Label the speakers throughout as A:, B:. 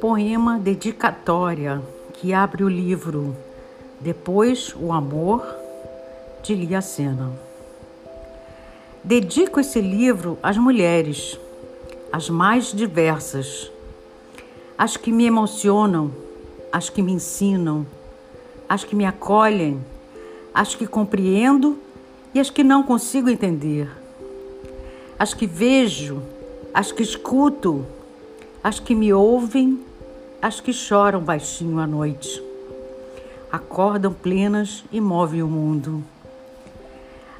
A: Poema dedicatória que abre o livro Depois o Amor, de Lia Sena. Dedico esse livro às mulheres, as mais diversas, as que me emocionam, as que me ensinam, as que me acolhem, as que compreendo e as que não consigo entender, as que vejo, as que escuto, as que me ouvem as que choram baixinho à noite, acordam plenas e movem o mundo.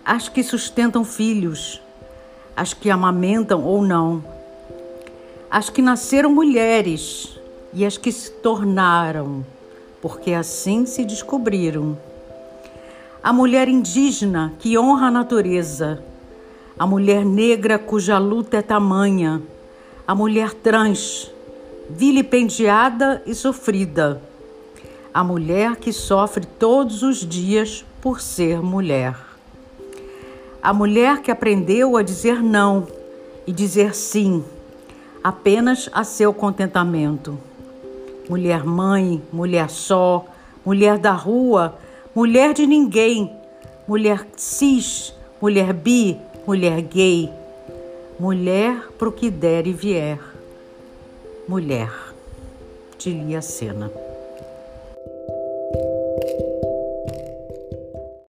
A: As que sustentam filhos, as que amamentam ou não, as que nasceram mulheres e as que se tornaram, porque assim se descobriram. A mulher indígena que honra a natureza, a mulher negra cuja luta é tamanha, a mulher trans vilipendiada e sofrida. A mulher que sofre todos os dias por ser mulher. A mulher que aprendeu a dizer não e dizer sim, apenas a seu contentamento. Mulher mãe, mulher só, mulher da rua, mulher de ninguém, mulher cis, mulher bi, mulher gay, mulher pro que der e vier. Mulher, de Lia Sena.